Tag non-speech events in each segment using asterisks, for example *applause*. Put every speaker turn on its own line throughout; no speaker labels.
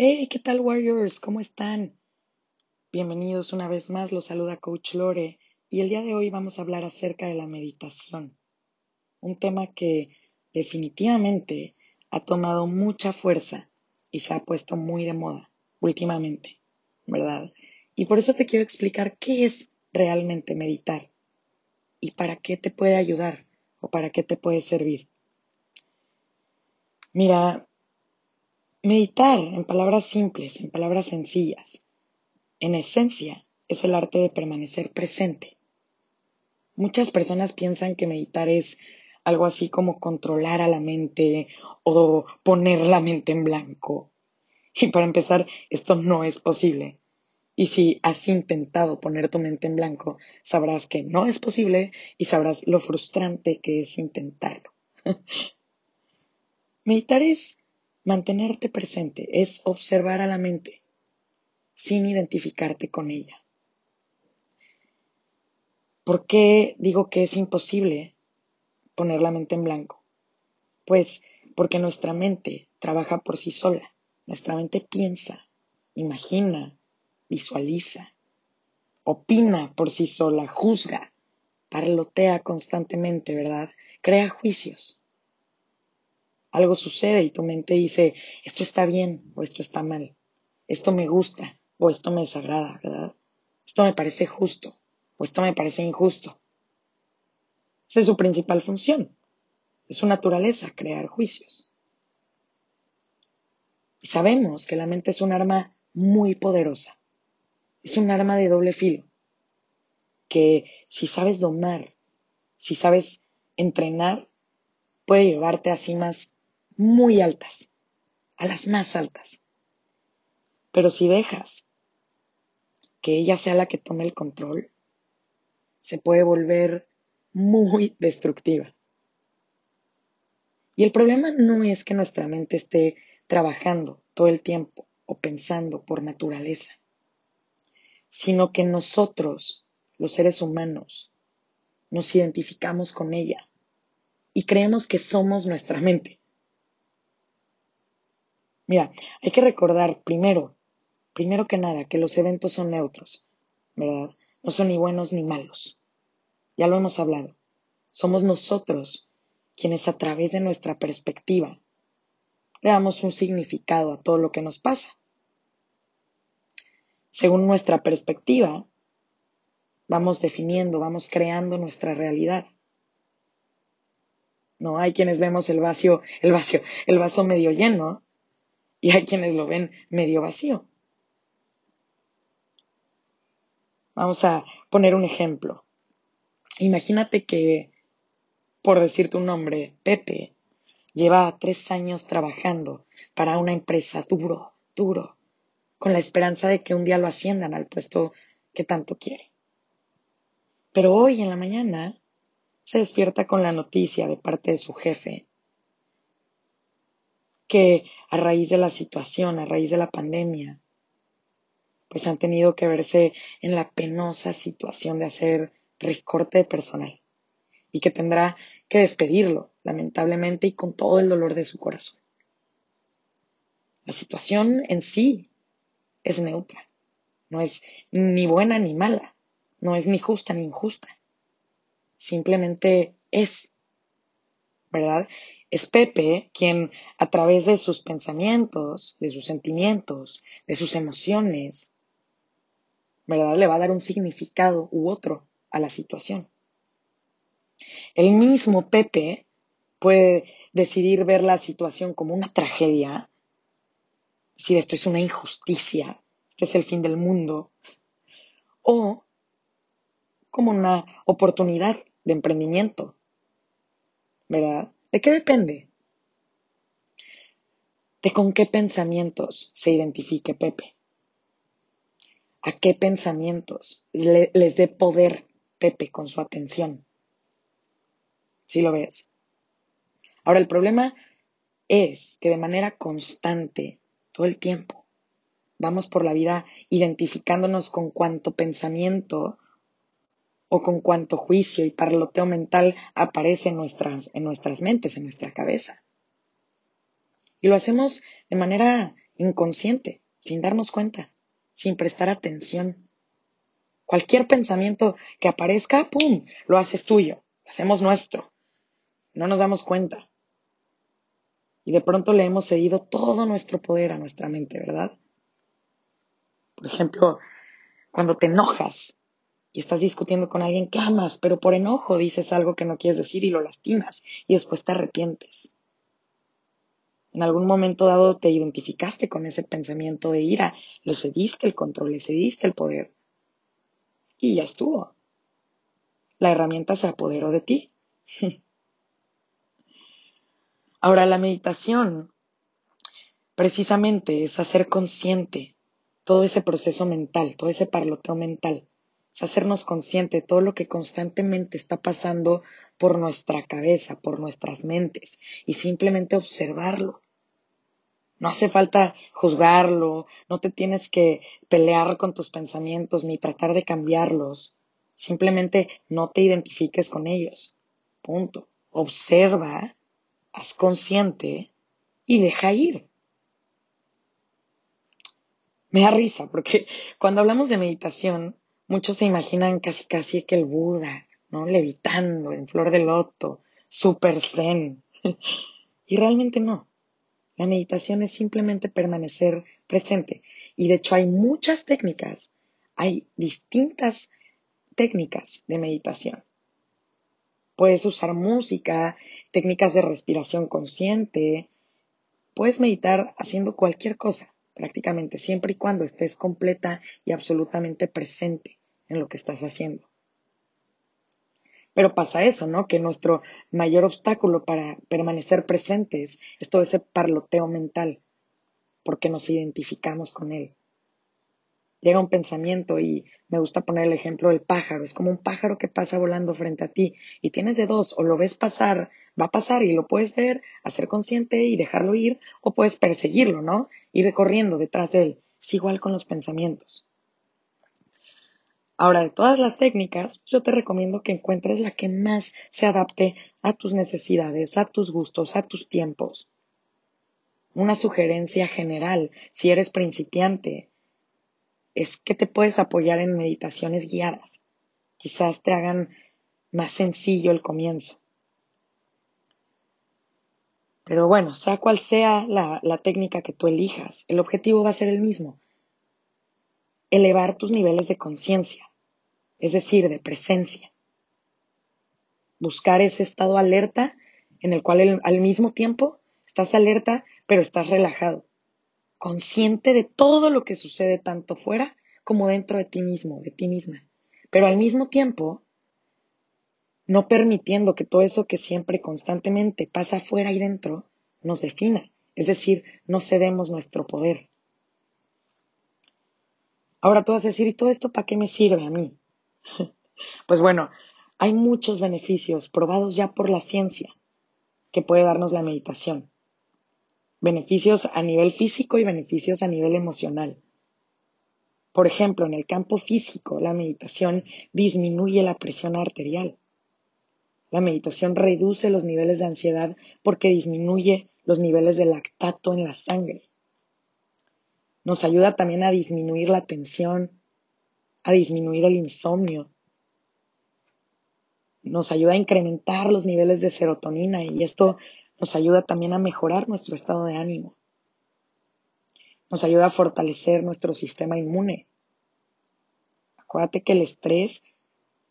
Hey, ¿qué tal Warriors? ¿Cómo están? Bienvenidos una vez más, los saluda Coach Lore y el día de hoy vamos a hablar acerca de la meditación, un tema que definitivamente ha tomado mucha fuerza y se ha puesto muy de moda últimamente, ¿verdad? Y por eso te quiero explicar qué es realmente meditar y para qué te puede ayudar o para qué te puede servir. Mira, meditar en palabras simples, en palabras sencillas, en esencia es el arte de permanecer presente. Muchas personas piensan que meditar es algo así como controlar a la mente o poner la mente en blanco. Y para empezar, esto no es posible. Y si has intentado poner tu mente en blanco, sabrás que no es posible y sabrás lo frustrante que es intentarlo. *laughs* Meditar es mantenerte presente, es observar a la mente sin identificarte con ella. ¿Por qué digo que es imposible poner la mente en blanco? Pues porque nuestra mente trabaja por sí sola. Nuestra mente piensa, imagina, visualiza, opina por sí sola, juzga, parlotea constantemente, ¿verdad? Crea juicios. Algo sucede y tu mente dice, esto está bien o esto está mal, esto me gusta o esto me desagrada, ¿verdad? Esto me parece justo o esto me parece injusto. Esa es su principal función. Es su naturaleza, crear juicios. Y sabemos que la mente es un arma muy poderosa. Es un arma de doble filo. Que si sabes domar, si sabes entrenar, puede llevarte a cimas muy altas, a las más altas. Pero si dejas que ella sea la que tome el control, se puede volver muy destructiva. Y el problema no es que nuestra mente esté trabajando todo el tiempo o pensando por naturaleza, sino que nosotros, los seres humanos, nos identificamos con ella y creemos que somos nuestra mente. Mira, hay que recordar primero, primero que nada, que los eventos son neutros, ¿verdad? No son ni buenos ni malos. Ya lo hemos hablado. Somos nosotros quienes a través de nuestra perspectiva le damos un significado a todo lo que nos pasa. Según nuestra perspectiva, vamos definiendo, vamos creando nuestra realidad. No hay quienes vemos el vacío, el vacío, el vaso medio lleno *laughs* y hay quienes lo ven medio vacío. Vamos a poner un ejemplo. Imagínate que, por decirte un nombre, Pepe, lleva tres años trabajando para una empresa duro, duro, con la esperanza de que un día lo asciendan al puesto que tanto quiere. Pero hoy en la mañana se despierta con la noticia de parte de su jefe que a raíz de la situación, a raíz de la pandemia, pues han tenido que verse en la penosa situación de hacer recorte de personal y que tendrá que despedirlo, lamentablemente, y con todo el dolor de su corazón. La situación en sí es neutra, no es ni buena ni mala, no es ni justa ni injusta, simplemente es, ¿verdad? Es Pepe quien a través de sus pensamientos, de sus sentimientos, de sus emociones, ¿verdad? Le va a dar un significado u otro a la situación. El mismo Pepe puede decidir ver la situación como una tragedia, decir esto es una injusticia, este es el fin del mundo, o como una oportunidad de emprendimiento, ¿verdad? ¿De qué depende? De con qué pensamientos se identifique Pepe. A qué pensamientos les dé poder Pepe con su atención. ¿Sí lo ves? Ahora, el problema es que de manera constante, todo el tiempo, vamos por la vida identificándonos con cuánto pensamiento o con cuánto juicio y parloteo mental aparece en nuestras, en nuestras mentes, en nuestra cabeza. Y lo hacemos de manera inconsciente, sin darnos cuenta, sin prestar atención. Cualquier pensamiento que aparezca, ¡pum!, lo haces tuyo, lo hacemos nuestro. No nos damos cuenta. Y de pronto le hemos cedido todo nuestro poder a nuestra mente, ¿verdad? Por ejemplo, cuando te enojas y estás discutiendo con alguien que amas, pero por enojo dices algo que no quieres decir y lo lastimas y después te arrepientes. En algún momento dado te identificaste con ese pensamiento de ira, le cediste el control, le cediste el poder y ya estuvo. La herramienta se apoderó de ti. *laughs* Ahora la meditación precisamente es hacer consciente todo ese proceso mental, todo ese parloteo mental. Hacernos consciente de todo lo que constantemente está pasando por nuestra cabeza, por nuestras mentes, y simplemente observarlo. No hace falta juzgarlo, no te tienes que pelear con tus pensamientos ni tratar de cambiarlos. Simplemente no te identifiques con ellos. Punto. Observa, haz consciente y deja ir. Me da risa porque cuando hablamos de meditación, muchos se imaginan casi casi que el Buda, ¿no? Levitando en flor de loto, super zen. *laughs* y realmente no. La meditación es simplemente permanecer presente. Y de hecho hay muchas técnicas, hay distintas técnicas de meditación. Puedes usar música, técnicas de respiración consciente, puedes meditar haciendo cualquier cosa prácticamente siempre y cuando estés completa y absolutamente presente en lo que estás haciendo. Pero pasa eso, ¿no? Que nuestro mayor obstáculo para permanecer presentes es todo ese parloteo mental, porque nos identificamos con él. Llega un pensamiento y me gusta poner el ejemplo del pájaro. Es como un pájaro que pasa volando frente a ti y tienes de dos, o lo ves pasar va a pasar y lo puedes ver, hacer consciente y dejarlo ir, o puedes perseguirlo, ¿no? Ir corriendo detrás de él. Es igual con los pensamientos. Ahora, de todas las técnicas, yo te recomiendo que encuentres la que más se adapte a tus necesidades, a tus gustos, a tus tiempos. Una sugerencia general, si eres principiante, es que te puedes apoyar en meditaciones guiadas. Quizás te hagan más sencillo el comienzo. Pero bueno, sea cual sea la, técnica que tú elijas, el objetivo va a ser el mismo. Elevar tus niveles de conciencia, es decir, de presencia. Buscar ese estado alerta en el cual al mismo tiempo estás alerta, pero estás relajado, consciente de todo lo que sucede tanto fuera como dentro de ti mismo, de ti misma. Pero al mismo tiempo no permitiendo que todo eso que siempre constantemente pasa afuera y dentro nos defina, es decir, no cedemos nuestro poder. Ahora tú vas a decir, ¿y todo esto para qué me sirve a mí? *laughs* pues bueno, hay muchos beneficios probados ya por la ciencia que puede darnos la meditación. Beneficios a nivel físico y beneficios a nivel emocional. Por ejemplo, en el campo físico, la meditación disminuye la presión arterial la meditación reduce los niveles de ansiedad porque disminuye los niveles de lactato en la sangre. Nos ayuda también a disminuir la tensión, a disminuir el insomnio. Nos ayuda a incrementar los niveles de serotonina y esto nos ayuda también a mejorar nuestro estado de ánimo. Nos ayuda a fortalecer nuestro sistema inmune. Acuérdate que el estrés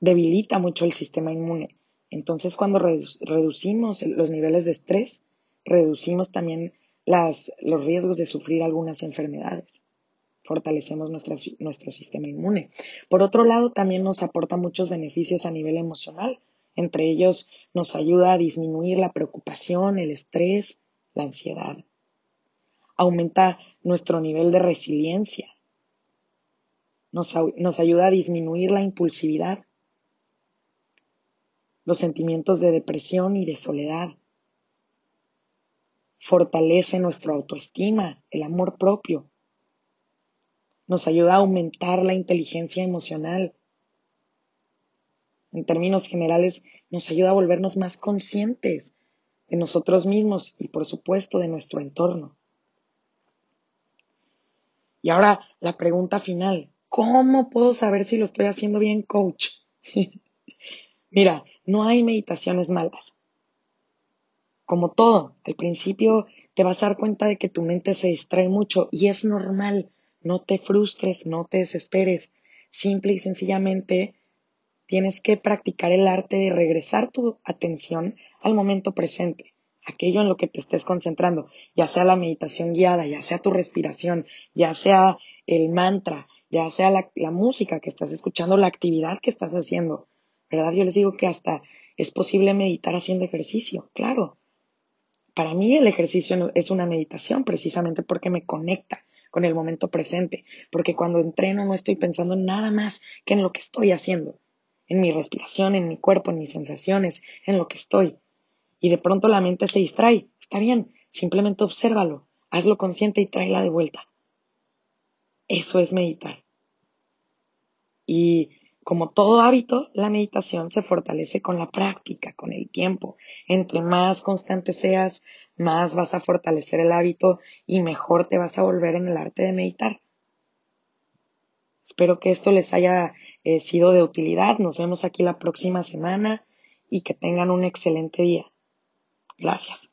debilita mucho el sistema inmune entonces, cuando reducimos los niveles de estrés, reducimos también los riesgos de sufrir algunas enfermedades. Fortalecemos nuestro sistema inmune. Por otro lado, también nos aporta muchos beneficios a nivel emocional. Entre ellos, nos ayuda a disminuir la preocupación, el estrés, la ansiedad. Aumenta nuestro nivel de resiliencia. nos ayuda a disminuir la impulsividad los sentimientos de depresión y de soledad. Fortalece nuestra autoestima, el amor propio. Nos ayuda a aumentar la inteligencia emocional. En términos generales, nos ayuda a volvernos más conscientes de nosotros mismos y, por supuesto, de nuestro entorno. Y ahora la pregunta final, ¿cómo puedo saber si lo estoy haciendo bien, coach? *laughs* Mira, no hay meditaciones malas. Como todo, al principio te vas a dar cuenta de que tu mente se distrae mucho y es normal. No te frustres, no te desesperes. Simple y sencillamente tienes que practicar el arte de regresar tu atención al momento presente, aquello en lo que te estés concentrando, ya sea la meditación guiada, ya sea tu respiración, ya sea el mantra, ya sea la, música que estás escuchando, la actividad que estás haciendo. ¿Verdad? Yo les digo que hasta es posible meditar haciendo ejercicio, claro. Para mí el ejercicio es una meditación precisamente porque me conecta con el momento presente, porque cuando entreno no estoy pensando en nada más que en lo que estoy haciendo, en mi respiración, en mi cuerpo, en mis sensaciones, en lo que estoy. Y de pronto la mente se distrae, está bien, simplemente obsérvalo, hazlo consciente y tráela de vuelta. Eso es meditar. Y como todo hábito, la meditación se fortalece con la práctica, con el tiempo. Entre más constante seas, más vas a fortalecer el hábito y mejor te vas a volver en el arte de meditar. Espero que esto les haya eh, sido de utilidad. Nos vemos aquí la próxima semana y que tengan un excelente día. Gracias.